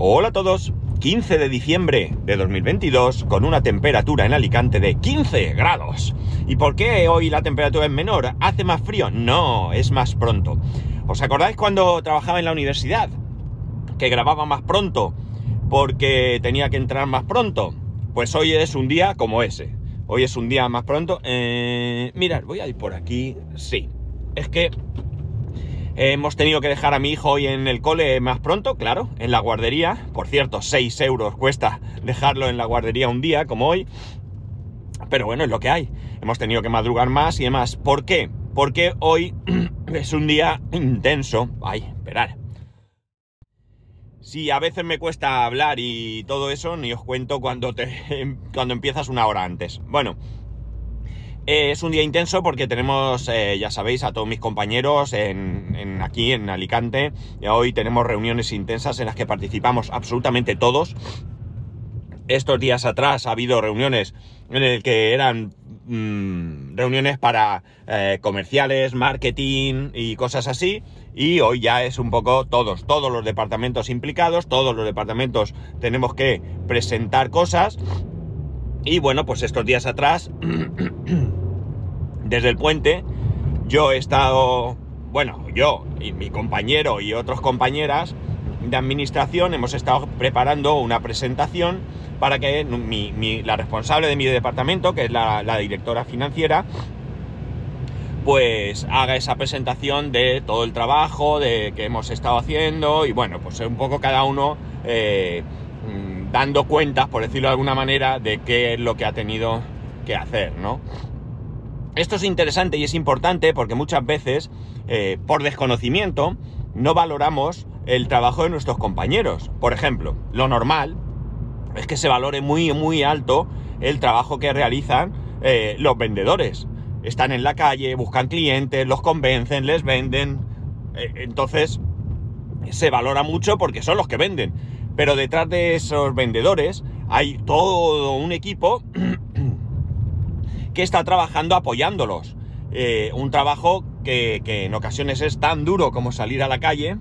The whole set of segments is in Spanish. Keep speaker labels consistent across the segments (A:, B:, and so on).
A: Hola a todos. 15 de diciembre de 2022 con una temperatura en Alicante de 15 grados. ¿Y por qué hoy la temperatura es menor? ¿Hace más frío? No, es más pronto. ¿Os acordáis cuando trabajaba en la universidad? Que grababa más pronto porque tenía que entrar más pronto. Pues hoy es un día como ese. Hoy es un día más pronto. Eh, mirad, voy a ir por aquí. Sí. Es que Hemos tenido que dejar a mi hijo hoy en el cole más pronto, claro, en la guardería. Por cierto, 6 euros cuesta dejarlo en la guardería un día, como hoy. Pero bueno, es lo que hay. Hemos tenido que madrugar más y demás. ¿Por qué? Porque hoy es un día intenso. Ay, esperar. Si a veces me cuesta hablar y todo eso, ni os cuento cuando, te, cuando empiezas una hora antes. Bueno, eh, es un día intenso porque tenemos, eh, ya sabéis, a todos mis compañeros en, aquí en Alicante. Y hoy tenemos reuniones intensas en las que participamos absolutamente todos. Estos días atrás ha habido reuniones en las que eran mm, reuniones para eh, comerciales, marketing y cosas así. Y hoy ya es un poco todos, todos los departamentos implicados, todos los departamentos tenemos que presentar cosas. Y bueno, pues estos días atrás desde el puente, yo he estado, bueno, yo y mi compañero y otros compañeras de administración hemos estado preparando una presentación para que la responsable de mi departamento, que es la, directora financiera, pues haga esa presentación de todo el trabajo de que hemos estado haciendo y bueno, pues un poco cada uno eh, mm, dando cuentas, por decirlo de alguna manera, de qué es lo que ha tenido que hacer, ¿no? Esto es interesante y es importante porque muchas veces, eh, por desconocimiento, no valoramos el trabajo de nuestros compañeros. Por ejemplo, lo normal es que se valore muy, muy alto el trabajo que realizan eh, los vendedores. Están en la calle, buscan clientes, los convencen, les venden. Eh, entonces, se valora mucho porque son los que venden. Pero detrás de esos vendedores hay todo un equipo que está trabajando apoyándolos. Eh, un trabajo que, en ocasiones es tan duro como salir a la calle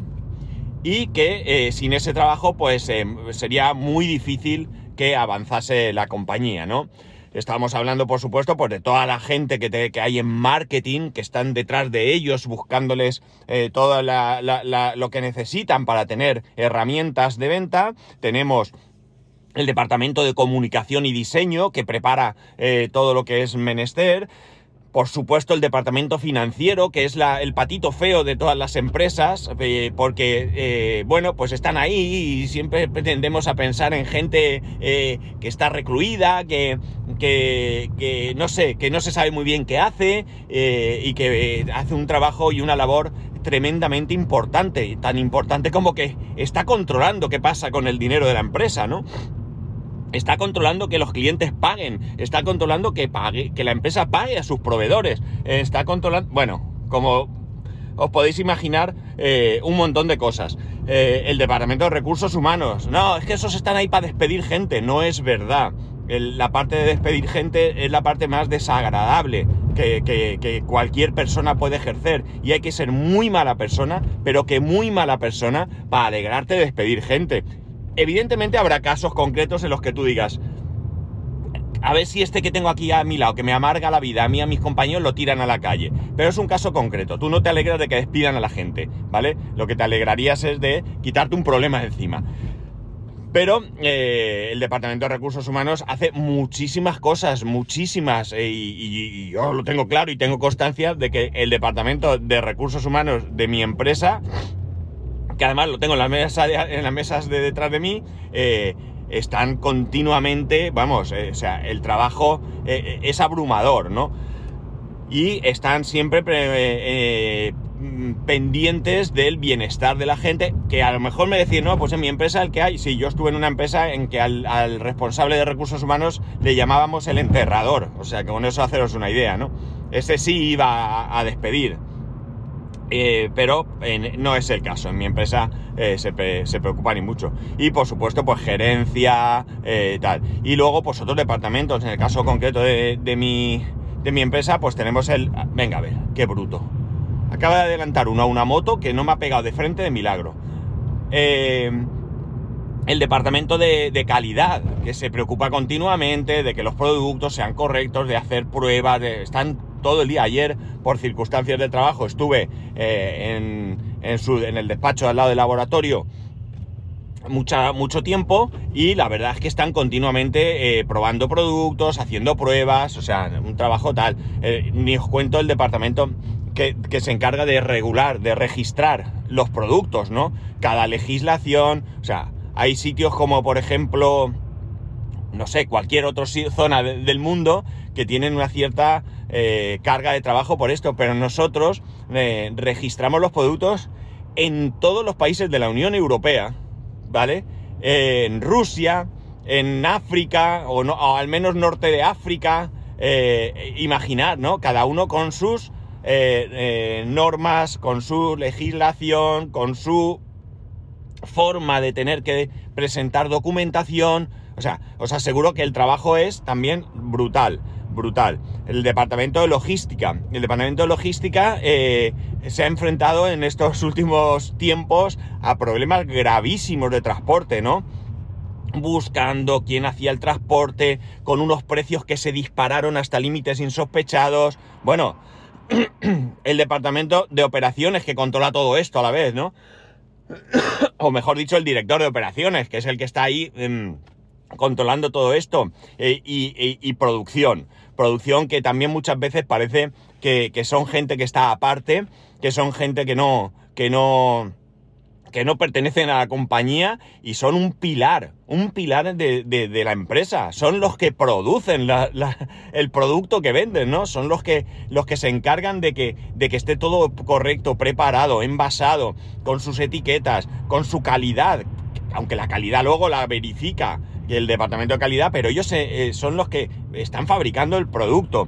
A: y que eh, sin ese trabajo pues eh, sería muy difícil que avanzase la compañía, ¿no? Estamos hablando, por supuesto, pues, de toda la gente que, que, hay en marketing, que están detrás de ellos, buscándoles todo lo que necesitan para tener herramientas de venta. Tenemos el departamento de comunicación y diseño que prepara eh, todo lo que es menester. Por supuesto, el departamento financiero, que es el patito feo de todas las empresas, eh, porque, eh, bueno, pues están ahí y siempre pretendemos a pensar en gente que está recluida, que, que, que, no sé, que no se sabe muy bien qué hace y que hace un trabajo y una labor tremendamente importante, tan importante como que está controlando qué pasa con el dinero de la empresa, ¿no? Está controlando que los clientes paguen, está controlando que pague, que la empresa pague a sus proveedores, está controlando, bueno, como os podéis imaginar, eh, un montón de cosas. Eh, el Departamento de Recursos Humanos, no, es que esos están ahí para despedir gente, no es verdad. la parte de despedir gente es la parte más desagradable que, que, cualquier persona puede ejercer. Y hay que ser muy mala persona, pero que muy mala persona para alegrarte de despedir gente evidentemente habrá casos concretos en los que tú digas, a ver si este que tengo aquí a mi lado, que me amarga la vida, a mí a mis compañeros lo tiran a la calle. Pero es un caso concreto, tú no te alegras de que despidan a la gente, ¿vale? Lo que te alegrarías es de quitarte un problema encima. Pero eh, el Departamento de Recursos Humanos hace muchísimas cosas, muchísimas, eh, y, yo lo tengo claro y tengo constancia de que el Departamento de Recursos Humanos de mi empresa que además lo tengo en, la mesa en las mesas de detrás de mí, eh, están continuamente, vamos, eh, o sea, el trabajo eh, es abrumador, ¿no? Y están siempre pendientes del bienestar de la gente, que a lo mejor me decís, no, pues en mi empresa el que hay, sí, yo estuve en una empresa en que al, responsable de recursos humanos le llamábamos el enterrador, o sea, que con eso haceros una idea, ¿no? Ese sí iba a despedir, eh, pero no es el caso. En mi empresa eh, se, se, preocupa ni mucho. Y por supuesto, pues gerencia, eh, tal. Y luego, pues otros departamentos. En el caso concreto de, mi, de mi empresa, pues tenemos el. Venga, a ver, qué bruto. Acaba de adelantar uno a una moto que no me ha pegado de frente de milagro. el departamento de, de, calidad, que se preocupa continuamente de que los productos sean correctos, de hacer pruebas, de, están todo el día. Ayer, por circunstancias de trabajo, estuve eh, en, en, su, en, el despacho al lado del laboratorio mucha, mucho tiempo y la verdad es que están continuamente eh, probando productos, haciendo pruebas, o sea, un trabajo tal. Eh, ni os cuento el departamento que, se encarga de regular, de registrar los productos, ¿no? Cada legislación, o sea, hay sitios como, por ejemplo, no sé, cualquier otra zona de, del mundo que tienen una cierta eh, carga de trabajo por esto, pero nosotros eh, registramos los productos en todos los países de la Unión Europea, ¿vale? En Rusia, en África, o, no, o, al menos norte de África, eh, imaginar, ¿no? Cada uno con sus normas, con su legislación, con su forma de tener que presentar documentación. O sea, os aseguro que el trabajo es también brutal, brutal. El departamento de logística. El departamento de logística eh, se ha enfrentado en estos últimos tiempos a problemas gravísimos de transporte, ¿no? Buscando quién hacía el transporte, con unos precios que se dispararon hasta límites insospechados. Bueno, el departamento de operaciones que controla todo esto a la vez, ¿no? o mejor dicho, el director de operaciones, que es el que está ahí eh, controlando todo esto, eh, y, producción. Producción que también muchas veces parece que, que, son gente que está aparte, que son gente que no, que no, que no pertenecen a la compañía y son un pilar, un pilar de, de, la empresa. Son los que producen el producto que venden, ¿no? Son los que, los que se encargan de que, de que esté todo correcto, preparado, envasado, con sus etiquetas, con su calidad. Aunque la calidad luego la verifica el departamento de calidad, pero ellos eh, son los que están fabricando el producto.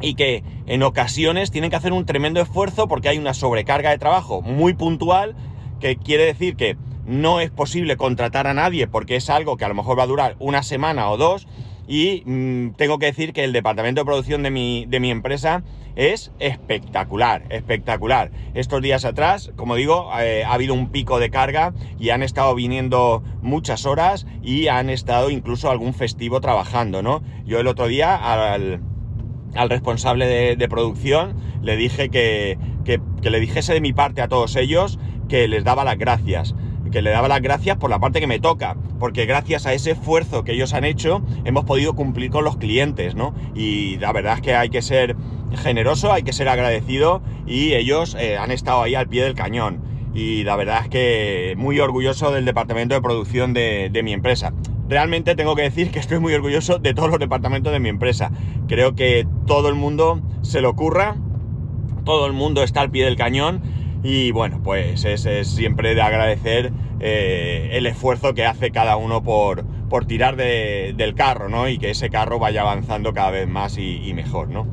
A: Y que en ocasiones tienen que hacer un tremendo esfuerzo porque hay una sobrecarga de trabajo muy puntual que quiere decir que no es posible contratar a nadie porque es algo que a lo mejor va a durar una semana o dos y mmm, tengo que decir que el departamento de producción de mi, de mi empresa es espectacular, espectacular. Estos días atrás, como digo, eh, ha habido un pico de carga y han estado viniendo muchas horas y han estado incluso algún festivo trabajando, ¿no? Yo el otro día al, al responsable de, producción le dije que, que le dijese de mi parte a todos ellos que les daba las gracias que le daba las gracias por la parte que me toca, porque gracias a ese esfuerzo que ellos han hecho hemos podido cumplir con los clientes, ¿no? Y la verdad es que hay que ser generoso, hay que ser agradecido y ellos eh, han estado ahí al pie del cañón. Y la verdad es que muy orgulloso del departamento de producción de, de mi empresa. Realmente tengo que decir que estoy muy orgulloso de todos los departamentos de mi empresa. Creo que todo el mundo se lo ocurra, todo el mundo está al pie del cañón y bueno, pues es, siempre de agradecer eh, el esfuerzo que hace cada uno por, por tirar de, del carro, ¿no? Y que ese carro vaya avanzando cada vez más y, y mejor, ¿no?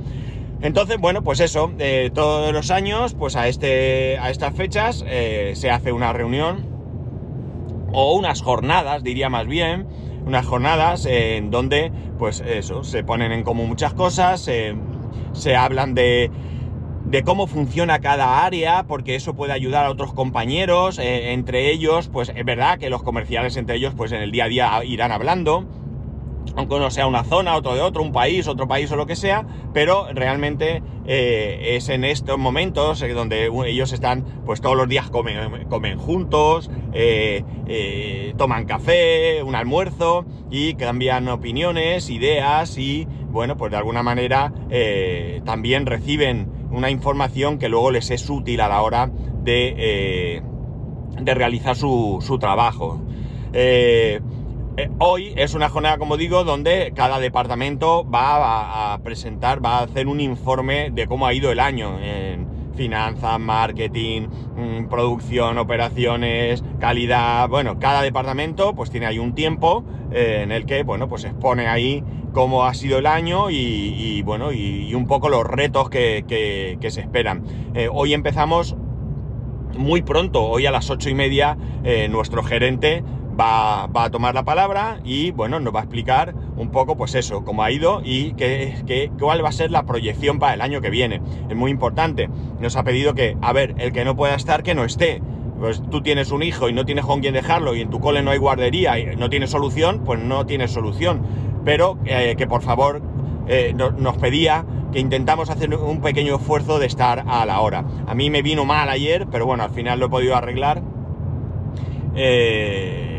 A: Entonces, bueno, pues eso, eh, todos los años, pues a, este, a estas fechas eh, se hace una reunión o unas jornadas, diría más bien, unas jornadas en donde, pues eso, se ponen en común muchas cosas, se hablan de de cómo funciona cada área, porque eso puede ayudar a otros compañeros, eh, entre ellos, pues es verdad que los comerciales entre ellos, pues en el día a día irán hablando, aunque uno sea una zona, otro de otro, un país, otro país o lo que sea, pero realmente eh, es en estos momentos eh, donde ellos están, pues todos los días comen, comen juntos, toman café, un almuerzo y cambian opiniones, ideas y, bueno, pues de alguna manera también reciben una información que luego les es útil a la hora de, eh, de realizar su, su trabajo. Eh, eh, hoy es una jornada, como digo, donde cada departamento va a, presentar, va a hacer un informe de cómo ha ido el año finanzas, marketing, mmm, producción, operaciones, calidad. Bueno, cada departamento pues tiene ahí un tiempo eh, en el que, bueno, pues expone ahí cómo ha sido el año y, bueno, y, un poco los retos que se esperan. Eh, hoy empezamos muy pronto, hoy a las ocho y media, eh, nuestro gerente va, va, a tomar la palabra y bueno, nos va a explicar un poco pues eso, cómo ha ido y qué, qué, cuál va a ser la proyección para el año que viene. Es muy importante. Nos ha pedido que, a ver, el que no pueda estar, que no esté. pues tú tienes un hijo y no tienes con quién dejarlo y en tu cole no hay guardería y no tienes solución, pues no tienes solución. Pero eh, que por favor eh, nos pedía que intentamos hacer un pequeño esfuerzo de estar a la hora. A mí me vino mal ayer, pero bueno, al final lo he podido arreglar. Eh,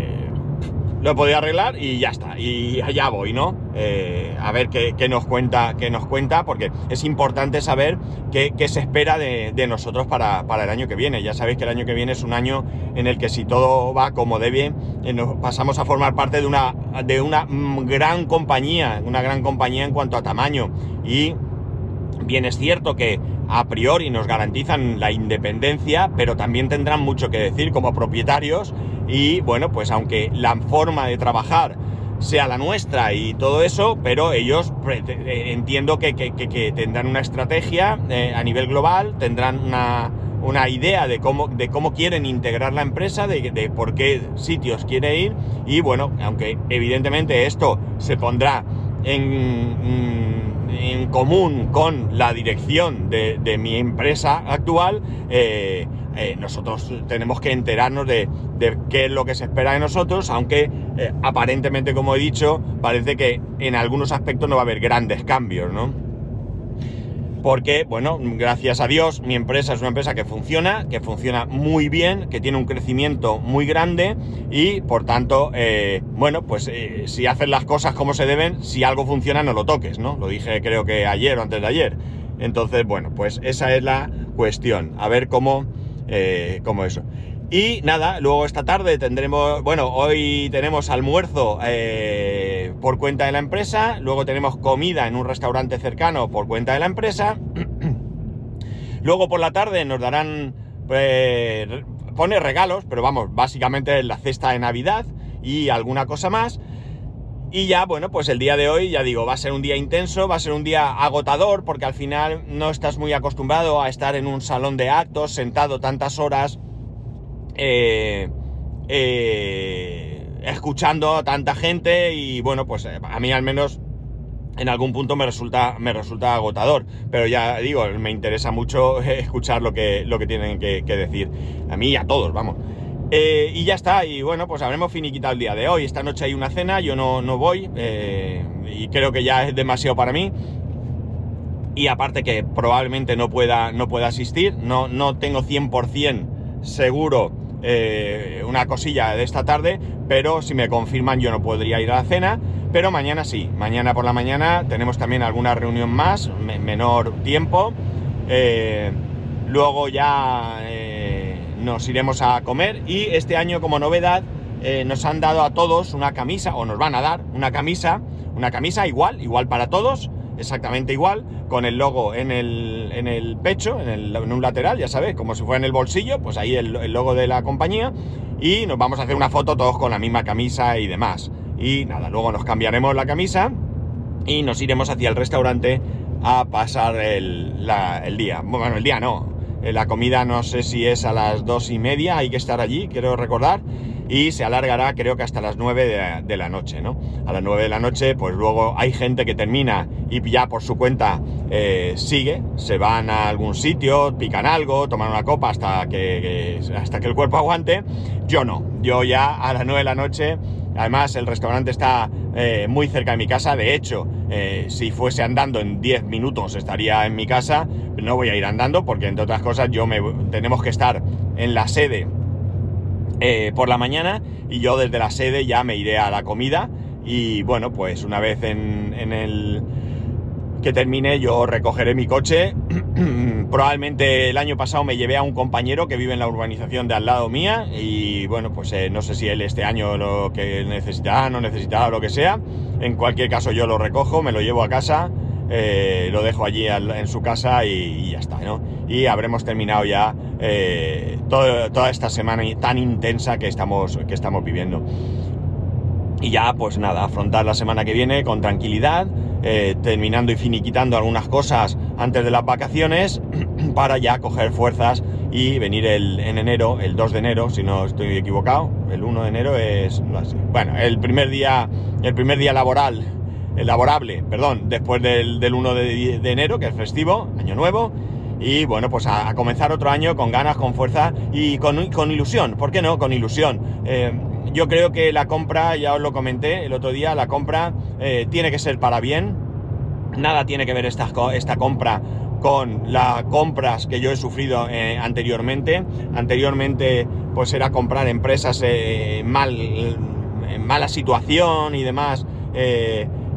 A: lo he podido arreglar y ya está. Y allá voy, ¿no? Eh, a ver qué, nos cuenta, qué nos cuenta, porque es importante saber qué, se espera de, nosotros para, el año que viene. Ya sabéis que el año que viene es un año en el que si todo va como debe, eh, nos pasamos a formar parte de una, de una mm, gran compañía, una gran compañía en cuanto a tamaño. Y bien es cierto que a priori nos garantizan la independencia, pero también tendrán mucho que decir como propietarios y bueno, pues aunque la forma de trabajar sea la nuestra y todo eso, pero ellos eh, entiendo que, tendrán una estrategia eh, a nivel global, tendrán una, idea de cómo, de cómo quieren integrar la empresa, de, por qué sitios quiere ir y bueno, aunque evidentemente esto se pondrá en, en común con la dirección de, mi empresa actual, eh, eh, nosotros tenemos que enterarnos de, qué es lo que se espera de nosotros, aunque eh, aparentemente, como he dicho, parece que en algunos aspectos no va a haber grandes cambios, ¿no? Porque, bueno, gracias a Dios, mi empresa es una empresa que funciona, que funciona muy bien, que tiene un crecimiento muy grande y, por tanto, eh, bueno, pues si haces las cosas como se deben, si algo funciona, no lo toques, ¿no? Lo dije creo que ayer o antes de ayer. Entonces, bueno, pues esa es la cuestión. A ver cómo eh, como eso. Y nada, luego esta tarde tendremos, bueno, hoy tenemos almuerzo eh, por cuenta de la empresa, luego tenemos comida en un restaurante cercano por cuenta de la empresa, luego por la tarde nos darán, pues, pone regalos, pero vamos, básicamente la cesta de Navidad y alguna cosa más. Y ya, bueno, pues el día de hoy, ya digo, va a ser un día intenso, va a ser un día agotador, porque al final no estás muy acostumbrado a estar en un salón de actos, sentado tantas horas, eh, eh, escuchando a tanta gente, y bueno, pues eh, a mí al menos en algún punto me resulta, me resulta agotador. Pero ya digo, me interesa mucho escuchar lo que, lo que tienen que, decir. A mí y a todos, vamos. Y ya está, y bueno, pues habremos finiquitado el día de hoy. Esta noche hay una cena, yo no, no voy, y creo que ya es demasiado para mí. Y aparte que probablemente no pueda, no pueda asistir, no, no tengo 100% seguro eh, una cosilla de esta tarde, pero si me confirman yo no podría ir a la cena. Pero mañana sí, mañana por la mañana tenemos también alguna reunión más, menor tiempo. luego ya nos iremos a comer y este año como novedad eh, nos han dado a todos una camisa, o nos van a dar una camisa, una camisa igual, igual para todos, exactamente igual, con el logo en el, en el pecho, en, un lateral, ya sabes, como si fuera en el bolsillo, pues ahí el, el, logo de la compañía, y nos vamos a hacer una foto todos con la misma camisa y demás. Y nada, luego nos cambiaremos la camisa y nos iremos hacia el restaurante a pasar el, el día. Bueno, el día no, la comida no sé si es a las dos y media, hay que estar allí, quiero recordar. Y se alargará creo que hasta las nueve de la, noche, ¿no? A las nueve de la noche, pues luego hay gente que termina y ya por su cuenta eh, sigue, se van a algún sitio, pican algo, toman una copa hasta que, hasta que el cuerpo aguante. Yo no, yo ya a las nueve de la noche Además, el restaurante está eh, muy cerca de mi casa. De hecho, eh, si fuese andando en 10 minutos estaría en mi casa. No voy a ir andando porque, entre otras cosas, yo me, tenemos que estar en la sede eh, por la mañana y yo desde la sede ya me iré a la comida. Y bueno, pues una vez en, en el que termine yo recogeré mi coche. Probablemente el año pasado me llevé a un compañero que vive en la urbanización de al lado mía y bueno, pues eh, no sé si él este año lo que necesitará, no necesitará, lo que sea. En cualquier caso yo lo recojo, me lo llevo a casa, eh, lo dejo allí en su casa y, ya está, ¿no? Y habremos terminado ya eh, toda esta semana tan intensa que estamos, que estamos viviendo. Y ya, pues nada, afrontar la semana que viene con tranquilidad, eh, terminando y finiquitando algunas cosas antes de las vacaciones para ya coger fuerzas y venir el, en enero, el 2 de enero, si no estoy equivocado, el 1 de enero es, bueno, el primer día, el primer día laboral, el laborable, perdón, después del, 1 de, enero, que es festivo, año nuevo, y bueno, pues a, comenzar otro año con ganas, con fuerza y con, con ilusión. ¿Por qué no? Con ilusión. Eh, yo creo que la compra, ya os lo comenté el otro día, la compra eh, tiene que ser para bien. Nada tiene que ver esta, esta compra con las compras que yo he sufrido eh, anteriormente. Anteriormente, pues era comprar empresas mal, en mala situación y demás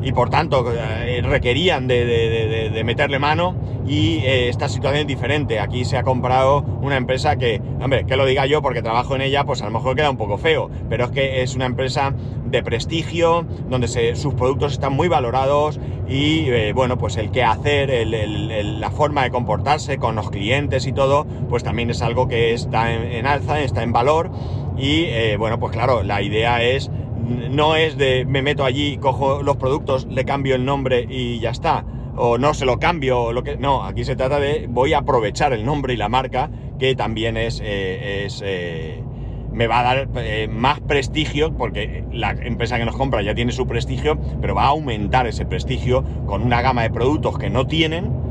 A: y por tanto eh, requerían de, meterle mano y eh, esta situación es diferente. Aquí se ha comprado una empresa que, hombre, que lo diga yo porque trabajo en ella, pues a lo mejor queda un poco feo, pero es que es una empresa de prestigio, donde sus productos están muy valorados y eh, bueno, pues el qué hacer, la forma de comportarse con los clientes y todo, pues también es algo que está en, alza, está en valor y bueno, pues claro, la idea es no es de me meto allí, cojo los productos, le cambio el nombre y ya está. O no se lo cambio, lo que. No, aquí se trata de voy a aprovechar el nombre y la marca, que también es. Eh, eh, me va a dar eh, más prestigio, porque la empresa que nos compra ya tiene su prestigio, pero va a aumentar ese prestigio con una gama de productos que no tienen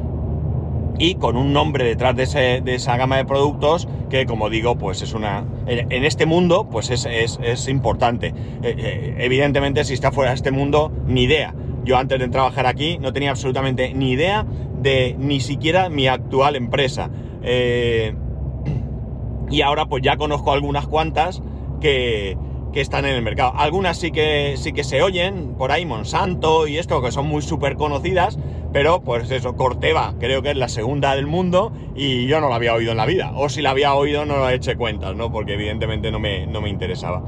A: y con un nombre detrás de, esa gama de productos que, como digo, pues es una... En, este mundo, pues es, importante. Eh, eh, evidentemente, si está fuera de este mundo, ni idea. Yo antes de trabajar aquí no tenía absolutamente ni idea de ni siquiera mi actual empresa. Eh, y ahora pues ya conozco algunas cuantas que, que están en el mercado. Algunas sí que, sí que se oyen, por ahí Monsanto y esto, que son muy súper conocidas, pero pues eso, Corteva creo que es la segunda del mundo y yo no la había oído en la vida. O si la había oído no lo eché cuentas, ¿no? Porque evidentemente no me, no me interesaba.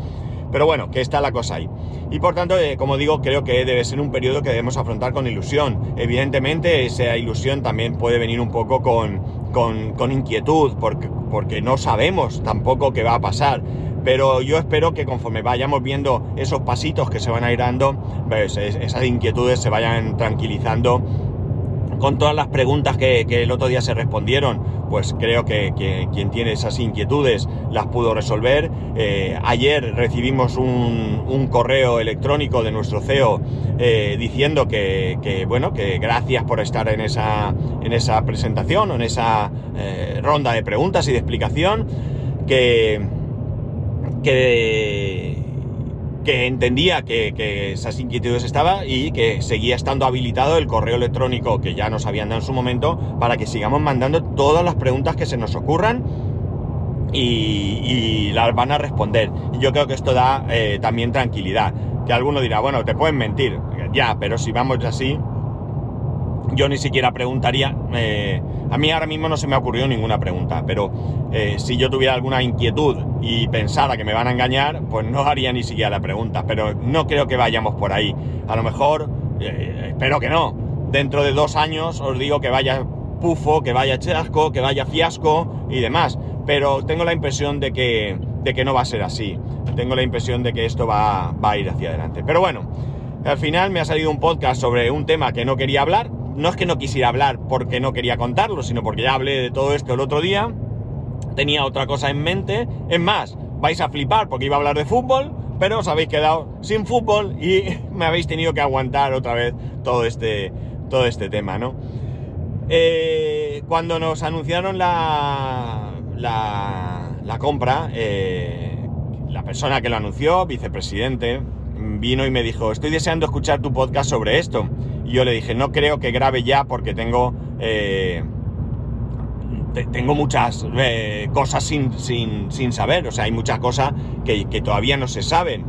A: Pero bueno, que está la cosa ahí. Y por tanto, eh, como digo, creo que debe ser un periodo que debemos afrontar con ilusión. Evidentemente, esa ilusión también puede venir un poco con, con, inquietud, porque, porque no sabemos tampoco qué va a pasar pero yo espero que conforme vayamos viendo esos pasitos que se van a ir dando, pues, esas inquietudes se vayan tranquilizando con todas las preguntas que, el otro día se respondieron, pues creo que, quien tiene esas inquietudes las pudo resolver. Eh, ayer recibimos un, correo electrónico de nuestro CEO eh, diciendo que, bueno, que gracias por estar en esa, en esa presentación en esa eh, ronda de preguntas y de explicación, que, que que entendía que, esas inquietudes estaban y que seguía estando habilitado el correo electrónico que ya nos habían dado en su momento para que sigamos mandando todas las preguntas que se nos ocurran y, las van a responder. Y yo creo que esto da eh, también tranquilidad. Que alguno dirá, bueno, te pueden mentir. Ya, pero si vamos así, yo ni siquiera preguntaría. Eh, a mí ahora mismo no se me ha ocurrido ninguna pregunta, pero eh, si yo tuviera alguna inquietud y pensara que me van a engañar, pues no haría ni siquiera la pregunta. Pero no creo que vayamos por ahí. A lo mejor, eh, espero que no. Dentro de dos años os digo que vaya pufo, que vaya chasco, que vaya fiasco y demás. Pero tengo la impresión de que, de que no va a ser así. Tengo la impresión de que esto va, va a ir hacia adelante. Pero bueno, al final me ha salido un podcast sobre un tema que no quería hablar no es que no quisiera hablar porque no quería contarlo, sino porque ya hablé de todo esto el otro día, tenía otra cosa en mente, es más, vais a flipar porque iba a hablar de fútbol, pero os habéis quedado sin fútbol y me habéis tenido que aguantar otra vez todo este, todo este tema, ¿no? Eh, cuando nos anunciaron la, la, compra, eh, la persona que lo anunció, vicepresidente, vino y me dijo, estoy deseando escuchar tu podcast sobre esto. Y yo le dije, no creo que grabe ya porque tengo, eh, tengo muchas eh, cosas sin, sin, saber, o sea, hay muchas cosas que, todavía no se saben.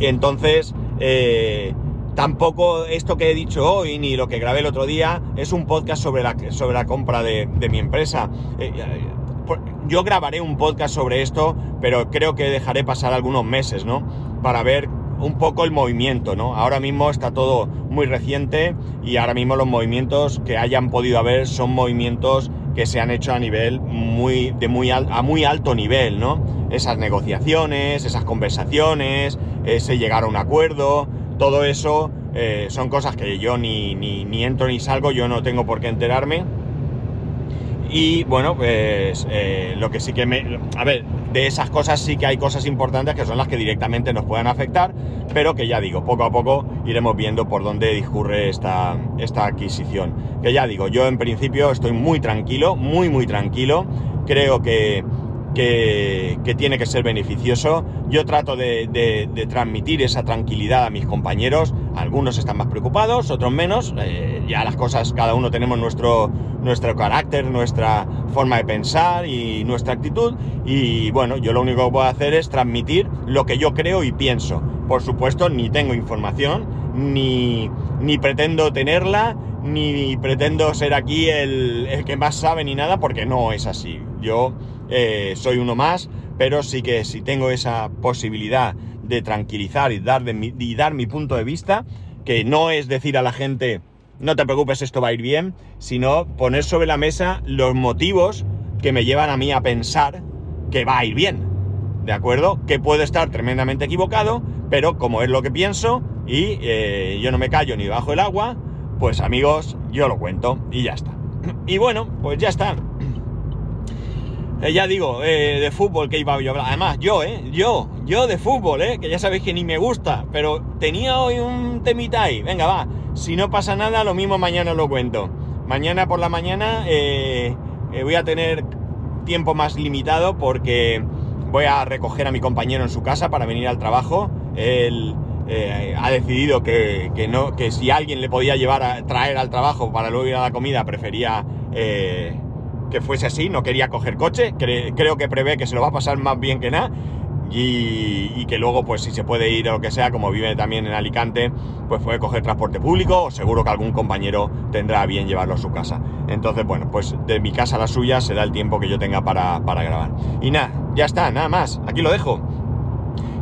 A: Entonces, eh, tampoco esto que he dicho hoy ni lo que grabé el otro día es un podcast sobre la, sobre la compra de, de mi empresa. yo grabaré un podcast sobre esto, pero creo que dejaré pasar algunos meses, ¿no? Para ver un poco el movimiento, ¿no? Ahora mismo está todo muy reciente y ahora mismo los movimientos que hayan podido haber son movimientos que se han hecho a nivel muy, de muy a muy alto nivel, ¿no? Esas negociaciones, esas conversaciones, ese llegar a un acuerdo, todo eso eh, son cosas que yo ni, ni, entro ni salgo, yo no tengo por qué enterarme. Y bueno, pues eh, lo que sí que me... A ver, de esas cosas sí que hay cosas importantes que son las que directamente nos puedan afectar, pero que ya digo, poco a poco iremos viendo por dónde discurre esta, esta adquisición. Que ya digo, yo en principio estoy muy tranquilo, muy muy tranquilo, creo que que, tiene que ser beneficioso. Yo trato de, transmitir esa tranquilidad a mis compañeros. Algunos están más preocupados, otros menos. Eh, ya las cosas, cada uno tenemos nuestro, carácter, nuestra forma de pensar y nuestra actitud. Y bueno, yo lo único que puedo hacer es transmitir lo que yo creo y pienso. Por supuesto, ni tengo información, ni, ni pretendo tenerla, ni pretendo ser aquí el, el que más sabe ni nada, porque no es así. Yo eh, soy uno más, pero sí que si tengo esa posibilidad de tranquilizar y dar, mi, y dar mi punto de vista, que no es decir a la gente, no te preocupes, esto va a ir bien, sino poner sobre la mesa los motivos que me llevan a mí a pensar que va a ir bien. ¿De acuerdo? Que puedo estar tremendamente equivocado, pero como es lo que pienso y eh, yo no me callo ni bajo el agua, pues amigos, yo lo cuento y ya está. Y bueno, pues ya está. Eh, ya digo, eh, de fútbol que iba a hablar. Además, yo, ¿eh? Yo, yo de fútbol, ¿eh? Que ya sabéis que ni me gusta, pero tenía hoy un temita ahí. Venga, va. Si no pasa nada, lo mismo mañana lo cuento. Mañana por la mañana eh, voy a tener tiempo más limitado porque voy a recoger a mi compañero en su casa para venir al trabajo. Él ha decidido que, que, no, que si alguien le podía llevar a traer al trabajo para luego ir a la comida, prefería que fuese así, no quería coger coche, creo que prevé que se lo va a pasar más bien que nada. Y, que luego, pues si se puede ir o lo que sea, como vive también en Alicante, pues puede coger transporte público o seguro que algún compañero tendrá bien llevarlo a su casa. Entonces, bueno, pues de mi casa a la suya será el tiempo que yo tenga para, para grabar. Y nada, ya está, nada más, aquí lo dejo.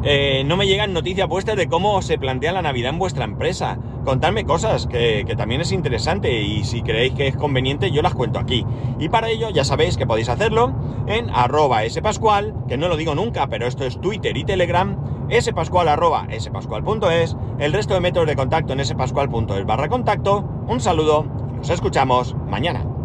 A: Eh, no me llegan noticias puestas de cómo se plantea la Navidad en vuestra empresa. Contadme cosas, que, también es interesante y si creéis que es conveniente yo las cuento aquí. Y para ello ya sabéis que podéis hacerlo en arroba spascual, que no lo digo nunca, pero esto es Twitter y Telegram, spascual arroba spascual.es, el resto de métodos de contacto en spascual.es barra contacto. Un saludo, nos escuchamos mañana.